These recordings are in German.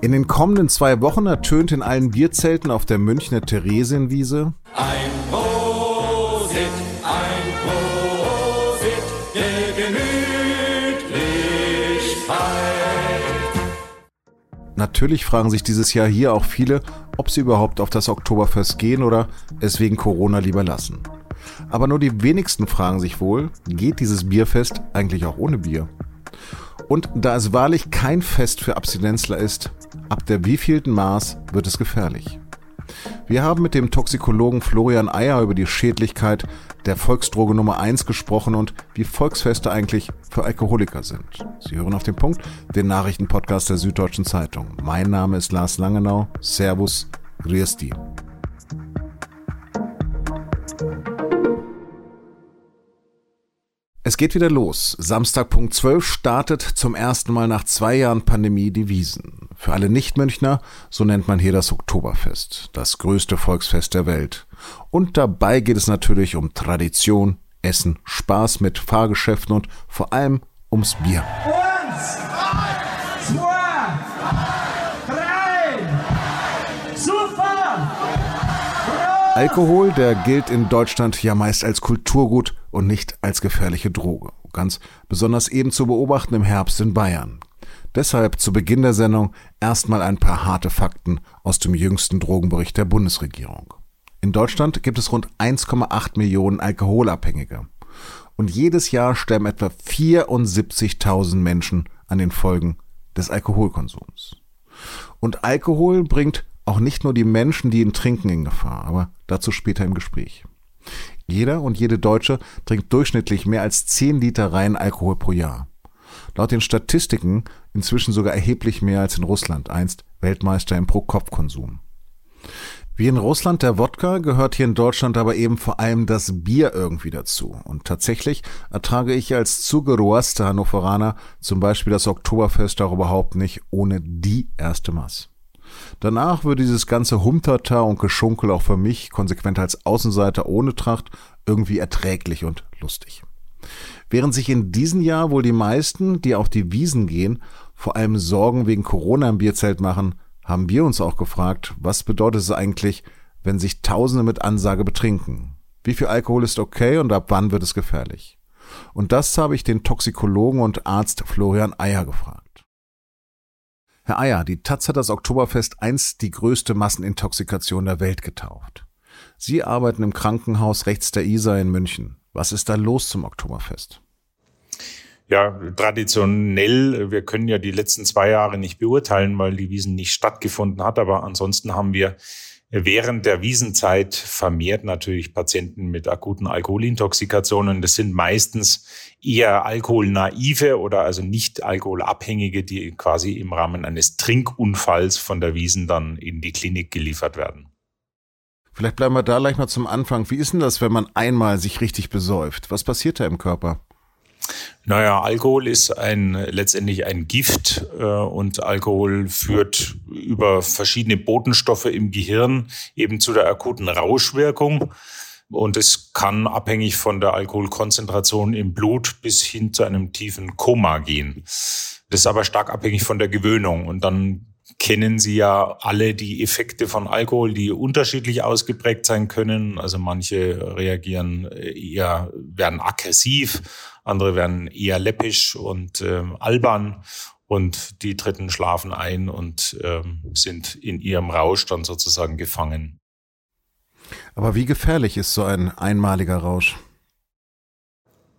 In den kommenden zwei Wochen ertönt in allen Bierzelten auf der Münchner Theresienwiese Ein Prosit, ein Prosit der Gemütlichkeit. Natürlich fragen sich dieses Jahr hier auch viele, ob sie überhaupt auf das Oktoberfest gehen oder es wegen Corona lieber lassen. Aber nur die wenigsten fragen sich wohl, geht dieses Bierfest eigentlich auch ohne Bier? Und da es wahrlich kein Fest für Abstinenzler ist, ab der wievielten Maß wird es gefährlich. Wir haben mit dem Toxikologen Florian Eyer über die Schädlichkeit der Volksdroge Nummer 1 gesprochen und wie Volksfeste eigentlich für Alkoholiker sind. Sie hören auf den Punkt den Nachrichtenpodcast der Süddeutschen Zeitung. Mein Name ist Lars Langenau. Servus, grüß die. Es geht wieder los. Samstag Punkt 12 startet zum ersten Mal nach zwei Jahren Pandemie die Wiesen. Für alle Nichtmünchner, so nennt man hier das Oktoberfest, das größte Volksfest der Welt. Und dabei geht es natürlich um Tradition, Essen, Spaß mit Fahrgeschäften und vor allem ums Bier. Eins, zwei, Alkohol, der gilt in Deutschland ja meist als Kulturgut und nicht als gefährliche Droge. Ganz besonders eben zu beobachten im Herbst in Bayern. Deshalb zu Beginn der Sendung erstmal ein paar harte Fakten aus dem jüngsten Drogenbericht der Bundesregierung. In Deutschland gibt es rund 1,8 Millionen Alkoholabhängige. Und jedes Jahr sterben etwa 74.000 Menschen an den Folgen des Alkoholkonsums. Und Alkohol bringt auch nicht nur die Menschen, die ihn trinken, in Gefahr, aber dazu später im Gespräch. Jeder und jede Deutsche trinkt durchschnittlich mehr als 10 Liter reinen Alkohol pro Jahr. Laut den Statistiken inzwischen sogar erheblich mehr als in Russland, einst Weltmeister im Pro-Kopf-Konsum. Wie in Russland der Wodka gehört hier in Deutschland aber eben vor allem das Bier irgendwie dazu. Und tatsächlich ertrage ich als zugeroaster Hannoveraner zum Beispiel das Oktoberfest auch überhaupt nicht ohne die erste Maß. Danach würde dieses ganze Humtata und Geschunkel auch für mich, konsequent als Außenseiter ohne Tracht, irgendwie erträglich und lustig. Während sich in diesem Jahr wohl die meisten, die auf die Wiesen gehen, vor allem Sorgen wegen Corona im Bierzelt machen, haben wir uns auch gefragt, was bedeutet es eigentlich, wenn sich Tausende mit Ansage betrinken? Wie viel Alkohol ist okay und ab wann wird es gefährlich? Und das habe ich den Toxikologen und Arzt Florian Eyer gefragt. Herr Eyer, die Taz hat das Oktoberfest einst die größte Massenintoxikation der Welt getauft. Sie arbeiten im Krankenhaus rechts der Isar in München. Was ist da los zum Oktoberfest? Ja, traditionell, wir können ja die letzten zwei Jahre nicht beurteilen, weil die Wiesen nicht stattgefunden hat, aber ansonsten haben wir während der Wiesenzeit vermehrt natürlich Patienten mit akuten Alkoholintoxikationen. Das sind meistens eher alkoholnaive oder also nicht alkoholabhängige, die quasi im Rahmen eines Trinkunfalls von der Wiesen dann in die Klinik geliefert werden. Vielleicht bleiben wir da gleich mal zum Anfang. Wie ist denn das, wenn man einmal sich richtig besäuft? Was passiert da im Körper? Naja, Alkohol ist ein, letztendlich ein Gift äh, und Alkohol führt über verschiedene Botenstoffe im Gehirn eben zu der akuten Rauschwirkung. Und es kann abhängig von der Alkoholkonzentration im Blut bis hin zu einem tiefen Koma gehen. Das ist aber stark abhängig von der Gewöhnung. Und dann kennen Sie ja alle die Effekte von Alkohol, die unterschiedlich ausgeprägt sein können. Also manche reagieren eher, werden aggressiv, andere werden eher läppisch und äh, albern und die Dritten schlafen ein und äh, sind in ihrem Rausch dann sozusagen gefangen. Aber wie gefährlich ist so ein einmaliger Rausch?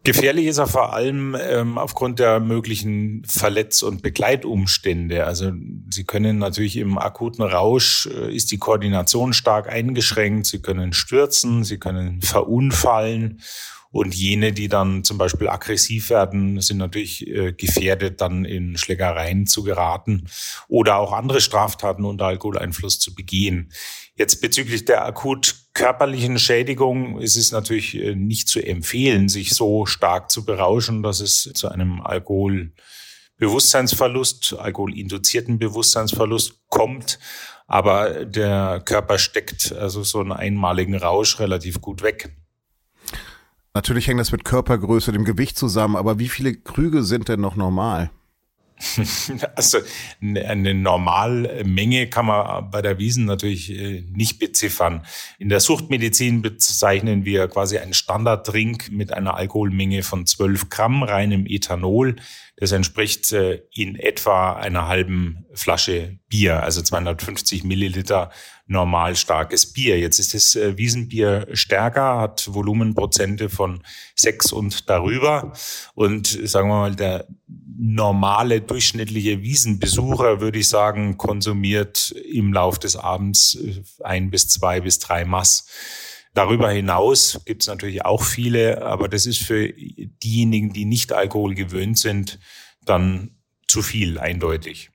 Gefährlich ist er vor allem ähm, aufgrund der möglichen Verletz- und Begleitumstände. Also Sie können natürlich im akuten Rausch, äh, ist die Koordination stark eingeschränkt. Sie können stürzen, Sie können verunfallen. Und jene, die dann zum Beispiel aggressiv werden, sind natürlich äh, gefährdet, dann in Schlägereien zu geraten oder auch andere Straftaten unter Alkoholeinfluss zu begehen. Jetzt bezüglich der akut körperlichen Schädigung ist es natürlich äh, nicht zu empfehlen, sich so stark zu berauschen, dass es zu einem Alkoholbewusstseinsverlust, alkoholinduzierten Bewusstseinsverlust kommt. Aber der Körper steckt also so einen einmaligen Rausch relativ gut weg. Natürlich hängt das mit Körpergröße, dem Gewicht zusammen, aber wie viele Krüge sind denn noch normal? Also eine Normalmenge kann man bei der Wiesen natürlich äh, nicht beziffern. In der Suchtmedizin bezeichnen wir quasi einen Standarddrink mit einer Alkoholmenge von 12 Gramm reinem Ethanol. Das entspricht äh, in etwa einer halben Flasche Bier, also 250 Milliliter normal starkes Bier. Jetzt ist das äh, Wiesenbier stärker, hat Volumenprozente von sechs und darüber. Und sagen wir mal, der normale durchschnittliche Wiesenbesucher, würde ich sagen, konsumiert im Lauf des Abends äh, ein bis zwei bis drei Mass. Darüber hinaus gibt es natürlich auch viele, aber das ist für diejenigen, die nicht Alkohol gewöhnt sind, dann zu viel eindeutig.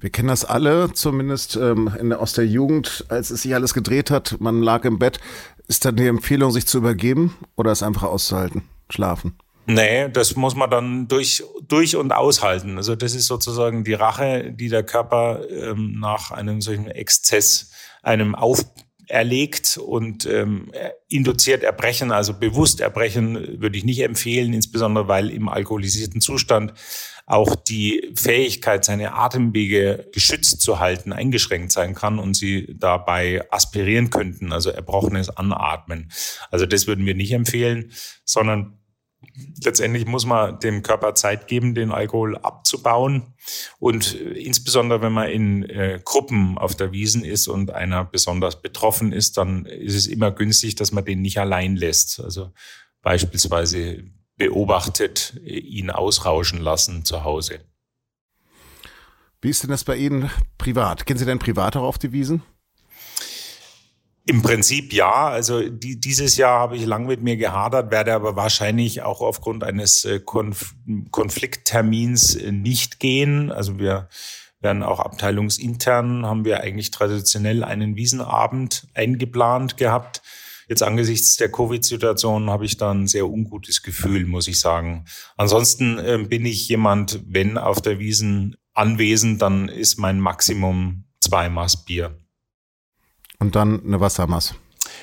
Wir kennen das alle, zumindest ähm, in, aus der Jugend, als es sich alles gedreht hat, man lag im Bett. Ist dann die Empfehlung, sich zu übergeben oder es einfach auszuhalten, schlafen? Nee, das muss man dann durch, durch und aushalten. Also das ist sozusagen die Rache, die der Körper ähm, nach einem solchen Exzess einem auferlegt und ähm, induziert Erbrechen, also bewusst Erbrechen würde ich nicht empfehlen, insbesondere weil im alkoholisierten Zustand auch die Fähigkeit, seine Atemwege geschützt zu halten, eingeschränkt sein kann und sie dabei aspirieren könnten, also erbrochenes Anatmen. Also das würden wir nicht empfehlen, sondern letztendlich muss man dem Körper Zeit geben, den Alkohol abzubauen. Und insbesondere, wenn man in äh, Gruppen auf der Wiesen ist und einer besonders betroffen ist, dann ist es immer günstig, dass man den nicht allein lässt. Also beispielsweise beobachtet, ihn ausrauschen lassen zu Hause. Wie ist denn das bei Ihnen privat? Gehen Sie denn privat auch auf die Wiesen? Im Prinzip ja. Also die, dieses Jahr habe ich lang mit mir gehadert, werde aber wahrscheinlich auch aufgrund eines äh, Konf Konflikttermins äh, nicht gehen. Also wir werden auch abteilungsintern, haben wir eigentlich traditionell einen Wiesenabend eingeplant gehabt. Jetzt angesichts der Covid-Situation habe ich da ein sehr ungutes Gefühl, muss ich sagen. Ansonsten äh, bin ich jemand, wenn auf der Wiesen anwesend, dann ist mein Maximum zwei Maß Bier und dann eine Wassermaß.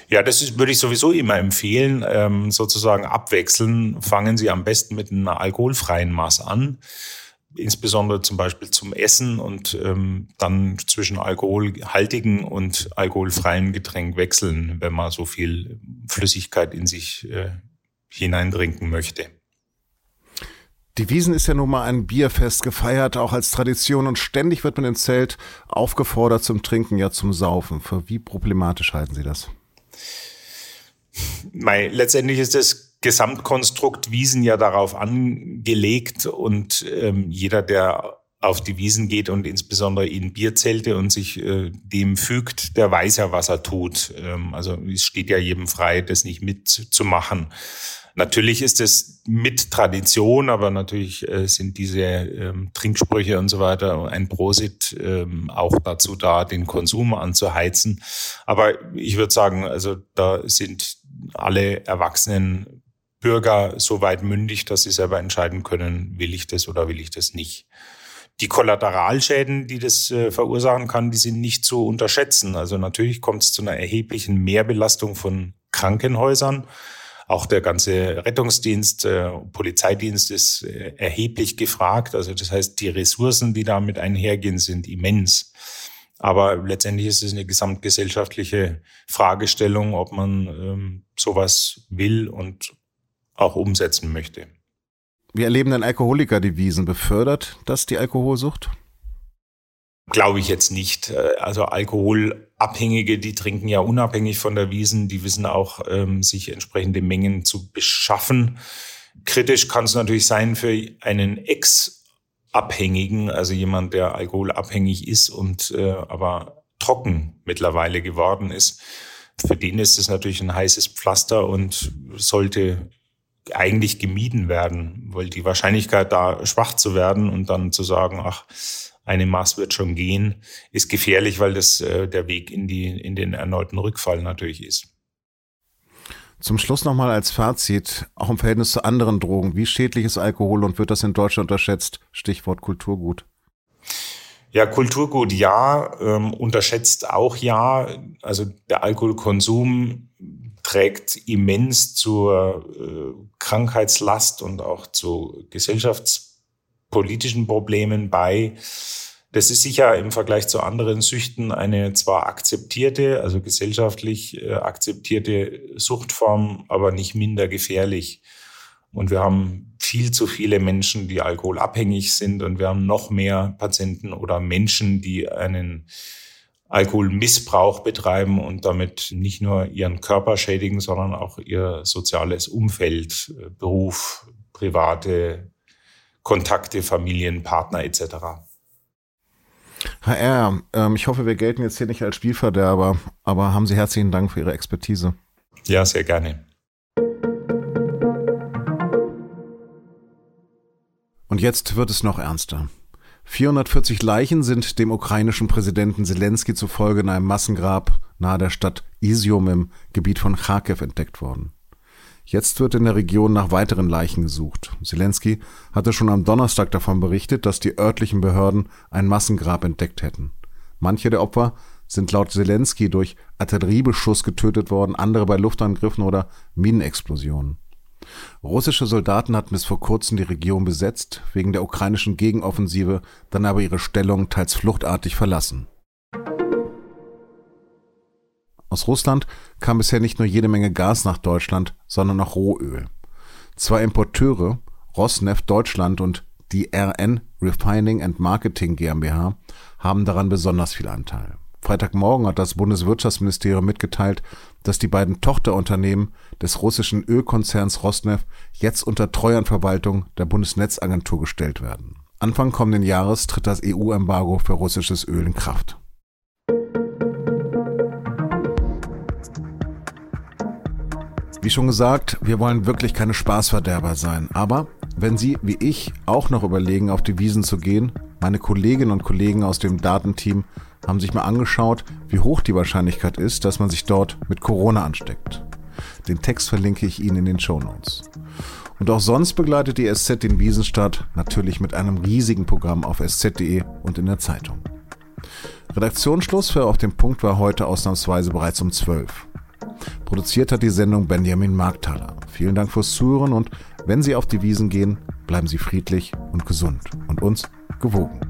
Ja, das ist, würde ich sowieso immer empfehlen, ähm, sozusagen abwechseln. Fangen Sie am besten mit einer alkoholfreien Maß an, insbesondere zum Beispiel zum Essen und ähm, dann zwischen alkoholhaltigen und alkoholfreien Getränk wechseln, wenn man so viel Flüssigkeit in sich äh, hineintrinken möchte. Die Wiesen ist ja nun mal ein Bierfest gefeiert, auch als Tradition und ständig wird man im Zelt aufgefordert zum Trinken, ja zum Saufen. Für wie problematisch halten Sie das? Mei, letztendlich ist das Gesamtkonstrukt Wiesen ja darauf angelegt und ähm, jeder, der auf die Wiesen geht und insbesondere in Bierzelte und sich äh, dem fügt, der weiß ja, was er tut. Ähm, also es steht ja jedem frei, das nicht mitzumachen. Natürlich ist es mit Tradition, aber natürlich äh, sind diese ähm, Trinksprüche und so weiter ein Prosit ähm, auch dazu da, den Konsum anzuheizen. Aber ich würde sagen, also da sind alle erwachsenen Bürger so weit mündig, dass sie selber entscheiden können, will ich das oder will ich das nicht. Die Kollateralschäden, die das äh, verursachen kann, die sind nicht zu unterschätzen. Also natürlich kommt es zu einer erheblichen Mehrbelastung von Krankenhäusern. Auch der ganze Rettungsdienst, äh, Polizeidienst ist äh, erheblich gefragt. Also das heißt, die Ressourcen, die damit einhergehen, sind immens. Aber letztendlich ist es eine gesamtgesellschaftliche Fragestellung, ob man ähm, sowas will und auch umsetzen möchte. Wie erleben denn Alkoholiker die Wiesen? Befördert das die Alkoholsucht? Glaube ich jetzt nicht. Äh, also Alkoholabhängige, die trinken ja unabhängig von der Wiesen, die wissen auch, ähm, sich entsprechende Mengen zu beschaffen. Kritisch kann es natürlich sein für einen Ex-Abhängigen, also jemand, der alkoholabhängig ist und äh, aber trocken mittlerweile geworden ist. Für den ist es natürlich ein heißes Pflaster und sollte eigentlich gemieden werden, weil die Wahrscheinlichkeit da schwach zu werden und dann zu sagen, ach, eine Maß wird schon gehen, ist gefährlich, weil das äh, der Weg in, die, in den erneuten Rückfall natürlich ist. Zum Schluss nochmal als Fazit, auch im Verhältnis zu anderen Drogen. Wie schädlich ist Alkohol und wird das in Deutschland unterschätzt? Stichwort Kulturgut. Ja, Kulturgut ja, ähm, unterschätzt auch ja. Also der Alkoholkonsum trägt immens zur äh, Krankheitslast und auch zu Gesellschafts politischen Problemen bei. Das ist sicher im Vergleich zu anderen Süchten eine zwar akzeptierte, also gesellschaftlich äh, akzeptierte Suchtform, aber nicht minder gefährlich. Und wir haben viel zu viele Menschen, die alkoholabhängig sind und wir haben noch mehr Patienten oder Menschen, die einen Alkoholmissbrauch betreiben und damit nicht nur ihren Körper schädigen, sondern auch ihr soziales Umfeld, äh, Beruf, private Kontakte, Familien, Partner etc. HR, ähm, ich hoffe, wir gelten jetzt hier nicht als Spielverderber, aber haben Sie herzlichen Dank für Ihre Expertise. Ja, sehr gerne. Und jetzt wird es noch ernster. 440 Leichen sind dem ukrainischen Präsidenten Zelensky zufolge in einem Massengrab nahe der Stadt Isium im Gebiet von Kharkiv entdeckt worden. Jetzt wird in der Region nach weiteren Leichen gesucht. Zelensky hatte schon am Donnerstag davon berichtet, dass die örtlichen Behörden ein Massengrab entdeckt hätten. Manche der Opfer sind laut Zelensky durch Artilleriebeschuss getötet worden, andere bei Luftangriffen oder Minenexplosionen. Russische Soldaten hatten bis vor kurzem die Region besetzt, wegen der ukrainischen Gegenoffensive dann aber ihre Stellung teils fluchtartig verlassen. Aus Russland kam bisher nicht nur jede Menge Gas nach Deutschland, sondern auch Rohöl. Zwei Importeure, Rosneft Deutschland und die RN Refining and Marketing GmbH, haben daran besonders viel Anteil. Freitagmorgen hat das Bundeswirtschaftsministerium mitgeteilt, dass die beiden Tochterunternehmen des russischen Ölkonzerns Rosneft jetzt unter Treuhandverwaltung der Bundesnetzagentur gestellt werden. Anfang kommenden Jahres tritt das EU-Embargo für russisches Öl in Kraft. Wie schon gesagt, wir wollen wirklich keine Spaßverderber sein. Aber wenn Sie, wie ich, auch noch überlegen, auf die Wiesen zu gehen, meine Kolleginnen und Kollegen aus dem Datenteam haben sich mal angeschaut, wie hoch die Wahrscheinlichkeit ist, dass man sich dort mit Corona ansteckt. Den Text verlinke ich Ihnen in den Show Notes. Und auch sonst begleitet die SZ den Wiesenstadt natürlich mit einem riesigen Programm auf sz.de und in der Zeitung. Redaktionsschluss für Auf dem Punkt war heute ausnahmsweise bereits um 12. Produziert hat die Sendung Benjamin Markthaler. Vielen Dank fürs Zuhören und wenn Sie auf die Wiesen gehen, bleiben Sie friedlich und gesund und uns gewogen.